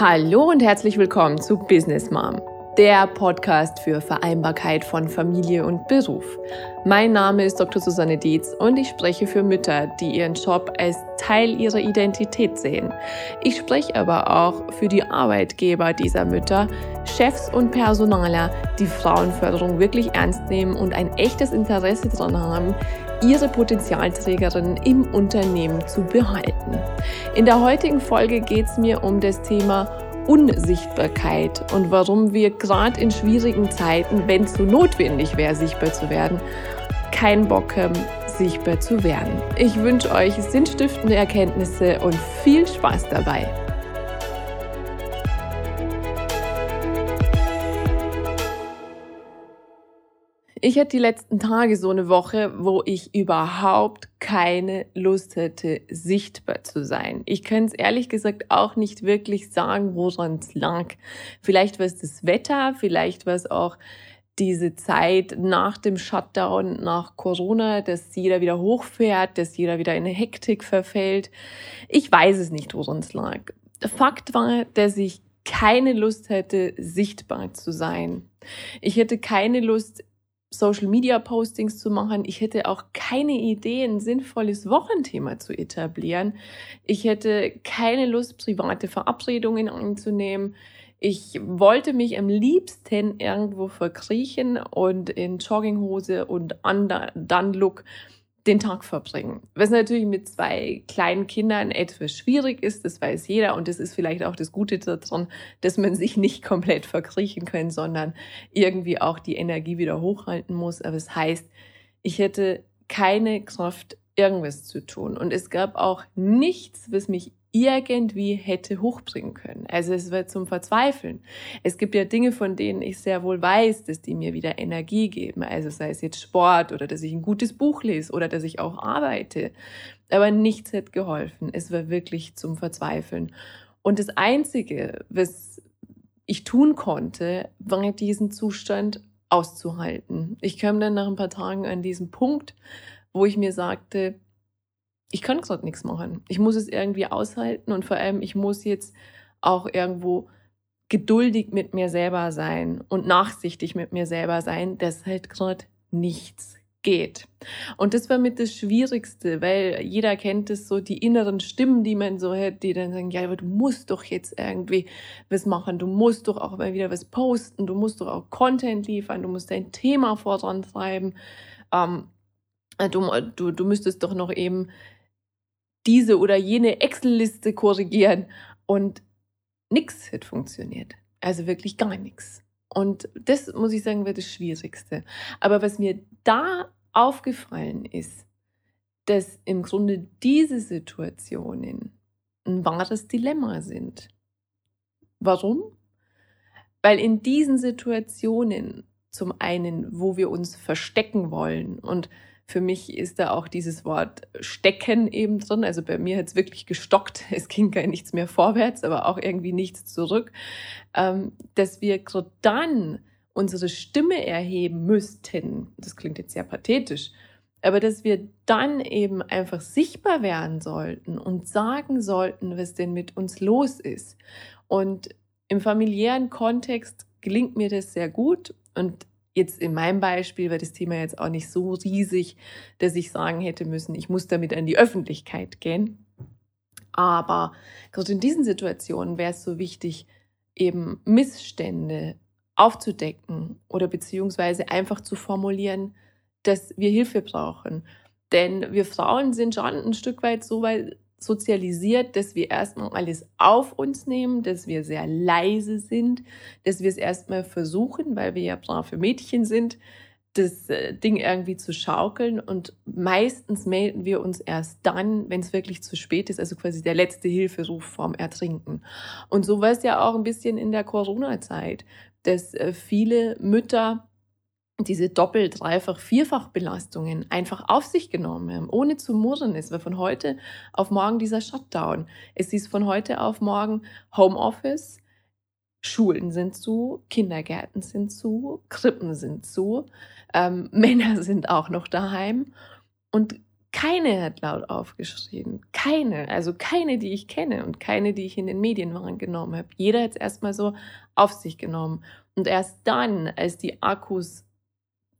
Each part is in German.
Hallo und herzlich willkommen zu Business Mom, der Podcast für Vereinbarkeit von Familie und Beruf. Mein Name ist Dr. Susanne Dietz und ich spreche für Mütter, die ihren Job als Teil ihrer Identität sehen. Ich spreche aber auch für die Arbeitgeber dieser Mütter, Chefs und Personaler, die Frauenförderung wirklich ernst nehmen und ein echtes Interesse daran haben, ihre Potenzialträgerin im Unternehmen zu behalten. In der heutigen Folge geht es mir um das Thema Unsichtbarkeit und warum wir gerade in schwierigen Zeiten, wenn es so notwendig wäre, sichtbar zu werden, keinen Bock haben, sichtbar zu werden. Ich wünsche euch sinnstiftende Erkenntnisse und viel Spaß dabei. Ich hatte die letzten Tage so eine Woche, wo ich überhaupt keine Lust hätte, sichtbar zu sein. Ich kann es ehrlich gesagt auch nicht wirklich sagen, woran es lag. Vielleicht war es das Wetter, vielleicht war es auch diese Zeit nach dem Shutdown, nach Corona, dass jeder wieder hochfährt, dass jeder wieder in eine Hektik verfällt. Ich weiß es nicht, woran es lag. Fakt war, dass ich keine Lust hätte, sichtbar zu sein. Ich hätte keine Lust, Social Media Postings zu machen. Ich hätte auch keine Idee, ein sinnvolles Wochenthema zu etablieren. Ich hätte keine Lust, private Verabredungen anzunehmen. Ich wollte mich am liebsten irgendwo verkriechen und in Jogginghose und Undone-Look den Tag verbringen. Was natürlich mit zwei kleinen Kindern etwas schwierig ist, das weiß jeder. Und das ist vielleicht auch das Gute daran, dass man sich nicht komplett verkriechen kann, sondern irgendwie auch die Energie wieder hochhalten muss. Aber es das heißt, ich hätte keine Kraft, irgendwas zu tun. Und es gab auch nichts, was mich irgendwie hätte hochbringen können. Also es wird zum Verzweifeln. Es gibt ja Dinge, von denen ich sehr wohl weiß, dass die mir wieder Energie geben. Also sei es jetzt Sport oder dass ich ein gutes Buch lese oder dass ich auch arbeite. Aber nichts hat geholfen. Es war wirklich zum Verzweifeln. Und das Einzige, was ich tun konnte, war diesen Zustand auszuhalten. Ich kam dann nach ein paar Tagen an diesen Punkt, wo ich mir sagte, ich kann gerade nichts machen. Ich muss es irgendwie aushalten und vor allem, ich muss jetzt auch irgendwo geduldig mit mir selber sein und nachsichtig mit mir selber sein, dass halt gerade nichts geht. Und das war mit das Schwierigste, weil jeder kennt es so, die inneren Stimmen, die man so hat, die dann sagen, ja, aber du musst doch jetzt irgendwie was machen, du musst doch auch mal wieder was posten, du musst doch auch Content liefern, du musst dein Thema vorantreiben, ähm, du, du, du müsstest doch noch eben diese oder jene Excel-Liste korrigieren und nichts hat funktioniert. Also wirklich gar nichts. Und das muss ich sagen, wird das Schwierigste. Aber was mir da aufgefallen ist, dass im Grunde diese Situationen ein wahres Dilemma sind. Warum? Weil in diesen Situationen zum einen, wo wir uns verstecken wollen und für mich ist da auch dieses Wort stecken eben drin. Also bei mir hat es wirklich gestockt. Es ging gar nichts mehr vorwärts, aber auch irgendwie nichts zurück. Ähm, dass wir gerade dann unsere Stimme erheben müssten, das klingt jetzt sehr pathetisch, aber dass wir dann eben einfach sichtbar werden sollten und sagen sollten, was denn mit uns los ist. Und im familiären Kontext gelingt mir das sehr gut und jetzt in meinem Beispiel war das Thema jetzt auch nicht so riesig, dass ich sagen hätte müssen, ich muss damit an die Öffentlichkeit gehen. Aber gerade in diesen Situationen wäre es so wichtig, eben Missstände aufzudecken oder beziehungsweise einfach zu formulieren, dass wir Hilfe brauchen. Denn wir Frauen sind schon ein Stück weit so weit sozialisiert, dass wir erstmal alles auf uns nehmen, dass wir sehr leise sind, dass wir es erstmal versuchen, weil wir ja brave Mädchen sind, das äh, Ding irgendwie zu schaukeln und meistens melden wir uns erst dann, wenn es wirklich zu spät ist, also quasi der letzte Hilferuf vorm Ertrinken. Und so war es ja auch ein bisschen in der Corona-Zeit, dass äh, viele Mütter diese Doppel-, Dreifach-, Vierfach-Belastungen einfach auf sich genommen haben, ohne zu murren. Es war von heute auf morgen dieser Shutdown. Es ist von heute auf morgen Homeoffice, Schulen sind zu, Kindergärten sind zu, Krippen sind zu, ähm, Männer sind auch noch daheim. Und keine hat laut aufgeschrien. Keine. Also keine, die ich kenne und keine, die ich in den Medien wahrgenommen habe. Jeder hat es erstmal so auf sich genommen. Und erst dann, als die Akkus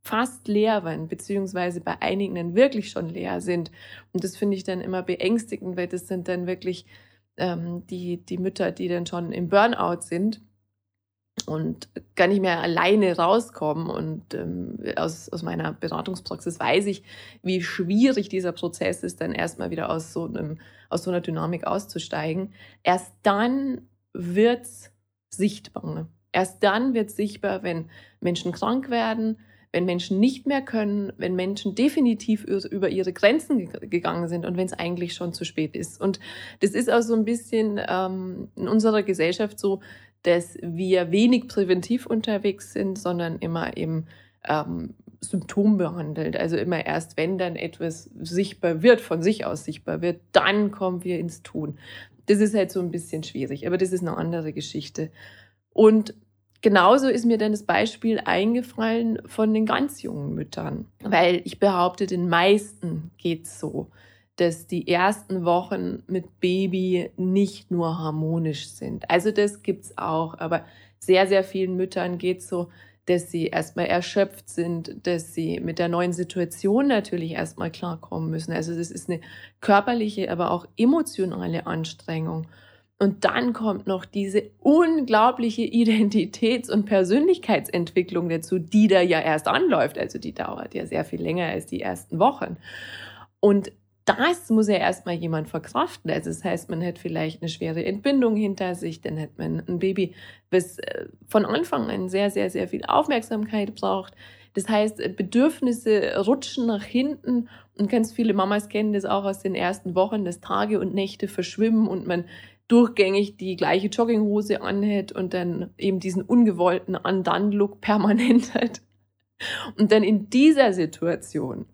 fast leer waren, beziehungsweise bei einigen dann wirklich schon leer sind. Und das finde ich dann immer beängstigend, weil das sind dann wirklich ähm, die, die Mütter, die dann schon im Burnout sind und gar nicht mehr alleine rauskommen. Und ähm, aus, aus meiner Beratungspraxis weiß ich, wie schwierig dieser Prozess ist, dann erstmal wieder aus so, einem, aus so einer Dynamik auszusteigen. Erst dann wird's sichtbar. Erst dann wird sichtbar, wenn Menschen krank werden, wenn Menschen nicht mehr können, wenn Menschen definitiv über ihre Grenzen gegangen sind und wenn es eigentlich schon zu spät ist. Und das ist auch so ein bisschen ähm, in unserer Gesellschaft so, dass wir wenig präventiv unterwegs sind, sondern immer im ähm, Symptom behandelt. Also immer erst, wenn dann etwas sichtbar wird, von sich aus sichtbar wird, dann kommen wir ins Tun. Das ist halt so ein bisschen schwierig, aber das ist eine andere Geschichte. Und genauso ist mir dann das Beispiel eingefallen von den ganz jungen Müttern, weil ich behaupte, den meisten geht's so dass die ersten Wochen mit Baby nicht nur harmonisch sind. Also das gibt's auch, aber sehr, sehr vielen Müttern geht's so, dass sie erstmal erschöpft sind, dass sie mit der neuen Situation natürlich erstmal klarkommen müssen. Also das ist eine körperliche, aber auch emotionale Anstrengung. Und dann kommt noch diese unglaubliche Identitäts- und Persönlichkeitsentwicklung dazu, die da ja erst anläuft. Also die dauert ja sehr viel länger als die ersten Wochen. Und das muss ja erstmal jemand verkraften. Also das heißt, man hat vielleicht eine schwere Entbindung hinter sich, dann hat man ein Baby, das äh, von Anfang an sehr, sehr, sehr viel Aufmerksamkeit braucht. Das heißt, Bedürfnisse rutschen nach hinten und ganz viele Mamas kennen das auch aus den ersten Wochen, dass Tage und Nächte verschwimmen und man durchgängig die gleiche Jogginghose anhält und dann eben diesen ungewollten Undone-Look permanent hat. Und dann in dieser Situation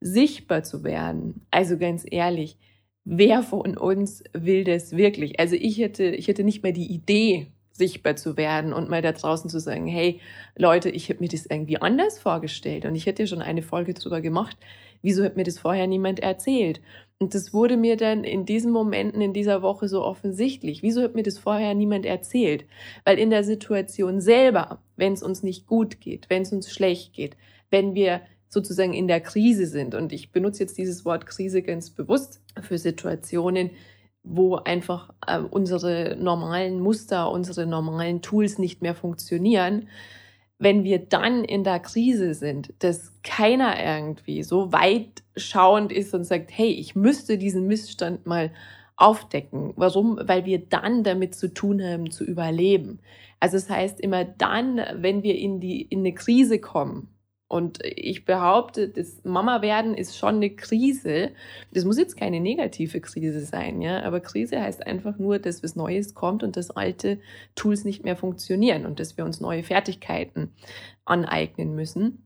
sichtbar zu werden. Also ganz ehrlich, wer von uns will das wirklich? Also ich hätte, ich hätte nicht mehr die Idee, sichtbar zu werden und mal da draußen zu sagen, hey Leute, ich habe mir das irgendwie anders vorgestellt und ich hätte schon eine Folge drüber gemacht. Wieso hat mir das vorher niemand erzählt? Und das wurde mir dann in diesen Momenten in dieser Woche so offensichtlich. Wieso hat mir das vorher niemand erzählt? Weil in der Situation selber, wenn es uns nicht gut geht, wenn es uns schlecht geht, wenn wir sozusagen in der Krise sind. Und ich benutze jetzt dieses Wort Krise ganz bewusst für Situationen, wo einfach äh, unsere normalen Muster, unsere normalen Tools nicht mehr funktionieren. Wenn wir dann in der Krise sind, dass keiner irgendwie so weit schauend ist und sagt, hey, ich müsste diesen Missstand mal aufdecken. Warum? Weil wir dann damit zu tun haben, zu überleben. Also es das heißt immer dann, wenn wir in die, in eine Krise kommen, und ich behaupte, das Mama werden ist schon eine Krise. Das muss jetzt keine negative Krise sein, ja. Aber Krise heißt einfach nur, dass was Neues kommt und dass alte Tools nicht mehr funktionieren und dass wir uns neue Fertigkeiten aneignen müssen.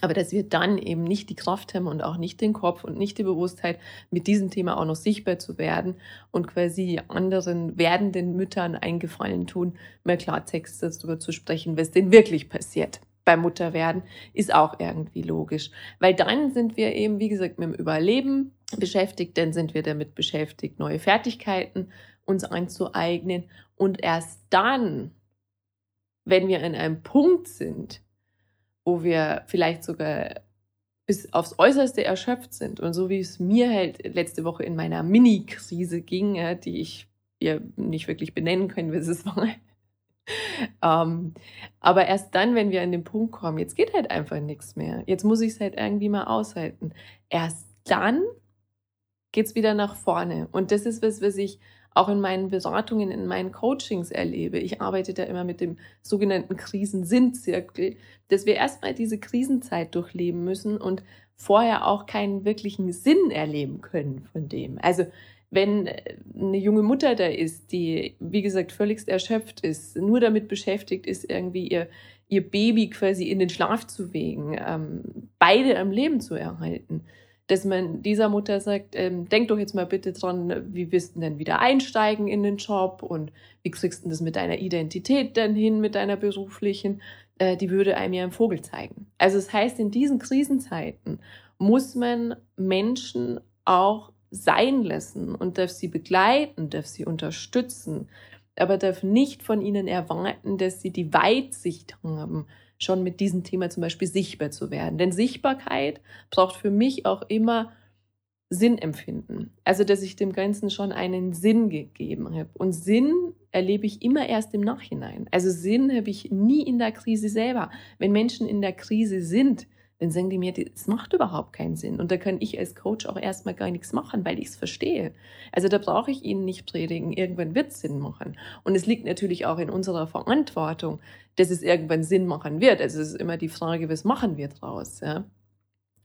Aber dass wir dann eben nicht die Kraft haben und auch nicht den Kopf und nicht die Bewusstheit, mit diesem Thema auch noch sichtbar zu werden und quasi anderen werdenden Müttern eingefallen tun, mehr Klartext darüber zu sprechen, was denn wirklich passiert beim Mutterwerden, ist auch irgendwie logisch. Weil dann sind wir eben, wie gesagt, mit dem Überleben beschäftigt, dann sind wir damit beschäftigt, neue Fertigkeiten uns anzueignen. Und erst dann, wenn wir an einem Punkt sind, wo wir vielleicht sogar bis aufs Äußerste erschöpft sind und so wie es mir halt letzte Woche in meiner Mini-Krise ging, die ich ja nicht wirklich benennen können, wie es war, ähm, aber erst dann, wenn wir an den Punkt kommen, jetzt geht halt einfach nichts mehr. Jetzt muss ich es halt irgendwie mal aushalten. Erst dann geht es wieder nach vorne. Und das ist was, was ich auch in meinen Beratungen, in meinen Coachings erlebe. Ich arbeite da immer mit dem sogenannten Krisensinnzirkel, dass wir erstmal diese Krisenzeit durchleben müssen und vorher auch keinen wirklichen Sinn erleben können von dem. Also wenn äh, eine junge Mutter da ist, die, wie gesagt, völligst erschöpft ist, nur damit beschäftigt ist, irgendwie ihr, ihr Baby quasi in den Schlaf zu wegen, ähm, beide am Leben zu erhalten, dass man dieser Mutter sagt, ähm, denk doch jetzt mal bitte dran, wie wirst du denn wieder einsteigen in den Job und wie kriegst du das mit deiner Identität dann hin, mit deiner beruflichen, äh, die würde einem ja einen Vogel zeigen. Also es das heißt, in diesen Krisenzeiten muss man Menschen auch sein lassen und darf sie begleiten, darf sie unterstützen, aber darf nicht von ihnen erwarten, dass sie die Weitsicht haben, schon mit diesem Thema zum Beispiel sichtbar zu werden. Denn Sichtbarkeit braucht für mich auch immer Sinnempfinden. Also, dass ich dem Ganzen schon einen Sinn gegeben habe. Und Sinn erlebe ich immer erst im Nachhinein. Also Sinn habe ich nie in der Krise selber. Wenn Menschen in der Krise sind, dann sagen die mir, das macht überhaupt keinen Sinn. Und da kann ich als Coach auch erstmal gar nichts machen, weil ich es verstehe. Also da brauche ich ihnen nicht predigen, irgendwann wird es Sinn machen. Und es liegt natürlich auch in unserer Verantwortung, dass es irgendwann Sinn machen wird. Also es ist immer die Frage, was machen wir draus? Ja?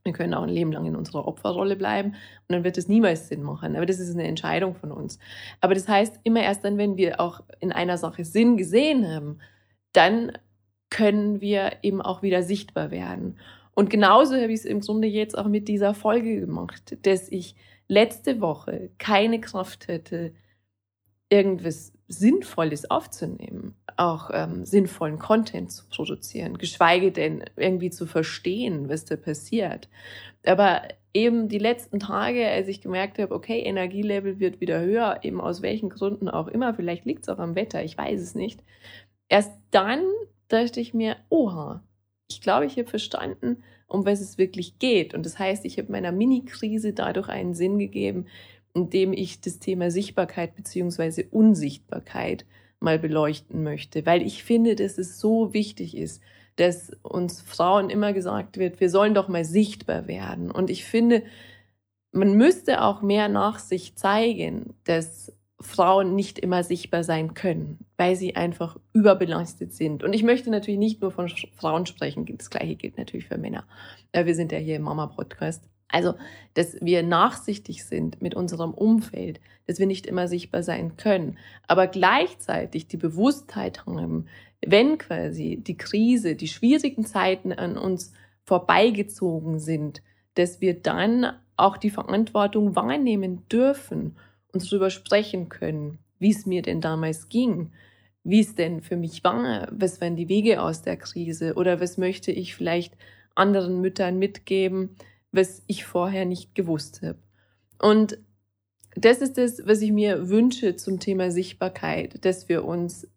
Wir können auch ein Leben lang in unserer Opferrolle bleiben und dann wird es niemals Sinn machen. Aber das ist eine Entscheidung von uns. Aber das heißt, immer erst dann, wenn wir auch in einer Sache Sinn gesehen haben, dann können wir eben auch wieder sichtbar werden. Und genauso habe ich es im Grunde jetzt auch mit dieser Folge gemacht, dass ich letzte Woche keine Kraft hätte, irgendwas Sinnvolles aufzunehmen, auch ähm, sinnvollen Content zu produzieren, geschweige denn irgendwie zu verstehen, was da passiert. Aber eben die letzten Tage, als ich gemerkt habe, okay, Energielevel wird wieder höher, eben aus welchen Gründen auch immer, vielleicht liegt es auch am Wetter, ich weiß es nicht. Erst dann dachte ich mir, oha, ich glaube, ich habe verstanden, um was es wirklich geht. Und das heißt, ich habe meiner Mini-Krise dadurch einen Sinn gegeben, indem ich das Thema Sichtbarkeit beziehungsweise Unsichtbarkeit mal beleuchten möchte, weil ich finde, dass es so wichtig ist, dass uns Frauen immer gesagt wird, wir sollen doch mal sichtbar werden. Und ich finde, man müsste auch mehr Nachsicht zeigen, dass Frauen nicht immer sichtbar sein können, weil sie einfach überbelastet sind. Und ich möchte natürlich nicht nur von Frauen sprechen, das gleiche gilt natürlich für Männer. Wir sind ja hier im Mama-Podcast. Also, dass wir nachsichtig sind mit unserem Umfeld, dass wir nicht immer sichtbar sein können, aber gleichzeitig die Bewusstheit haben, wenn quasi die Krise, die schwierigen Zeiten an uns vorbeigezogen sind, dass wir dann auch die Verantwortung wahrnehmen dürfen und darüber sprechen können, wie es mir denn damals ging, wie es denn für mich war, was waren die Wege aus der Krise oder was möchte ich vielleicht anderen Müttern mitgeben, was ich vorher nicht gewusst habe. Und das ist es, was ich mir wünsche zum Thema Sichtbarkeit, dass wir uns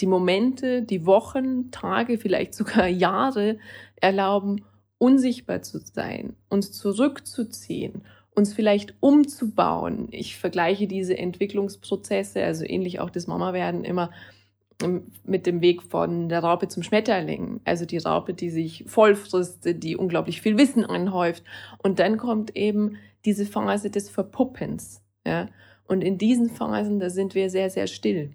die Momente, die Wochen, Tage, vielleicht sogar Jahre erlauben, unsichtbar zu sein, uns zurückzuziehen, uns vielleicht umzubauen. Ich vergleiche diese Entwicklungsprozesse, also ähnlich auch das Mama-Werden immer mit dem Weg von der Raupe zum Schmetterling. Also die Raupe, die sich vollfristet, die unglaublich viel Wissen anhäuft. Und dann kommt eben diese Phase des Verpuppens. Ja? Und in diesen Phasen, da sind wir sehr, sehr still.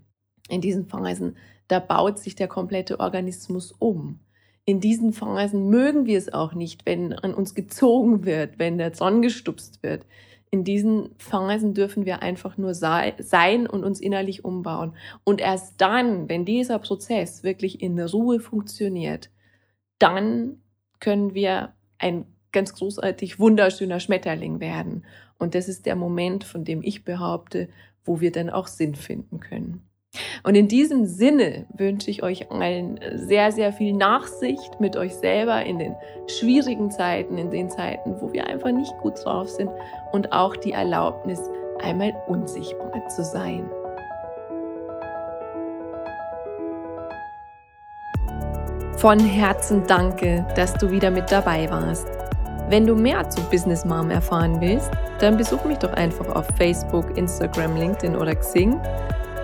In diesen Phasen, da baut sich der komplette Organismus um. In diesen Phasen mögen wir es auch nicht, wenn an uns gezogen wird, wenn der Zorn gestupst wird in diesen Phasen dürfen wir einfach nur sein und uns innerlich umbauen. Und erst dann, wenn dieser Prozess wirklich in Ruhe funktioniert, dann können wir ein ganz großartig wunderschöner Schmetterling werden. Und das ist der Moment, von dem ich behaupte, wo wir dann auch Sinn finden können. Und in diesem Sinne wünsche ich euch allen sehr, sehr viel Nachsicht mit euch selber in den schwierigen Zeiten, in den Zeiten, wo wir einfach nicht gut drauf sind und auch die Erlaubnis, einmal unsichtbar zu sein. Von Herzen danke, dass du wieder mit dabei warst. Wenn du mehr zu Business Mom erfahren willst, dann besuch mich doch einfach auf Facebook, Instagram, LinkedIn oder Xing